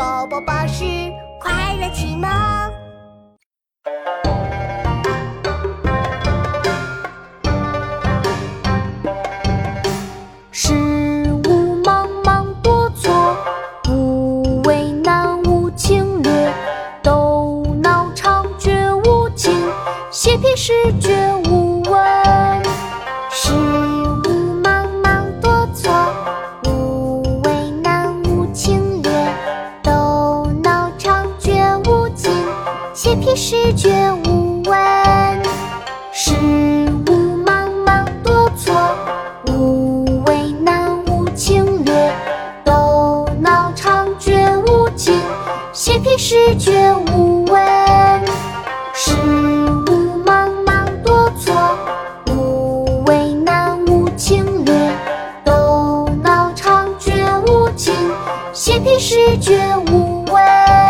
宝宝巴士快乐启蒙。事物茫茫多错，不为难无情略，斗脑肠绝无情，写批诗绝无写批诗绝无闻。事物茫茫多错，不为难无情略，斗脑肠绝无情，写批诗绝无闻。事物茫茫多错，不为难无情略，斗脑肠绝无情，写批诗绝无闻。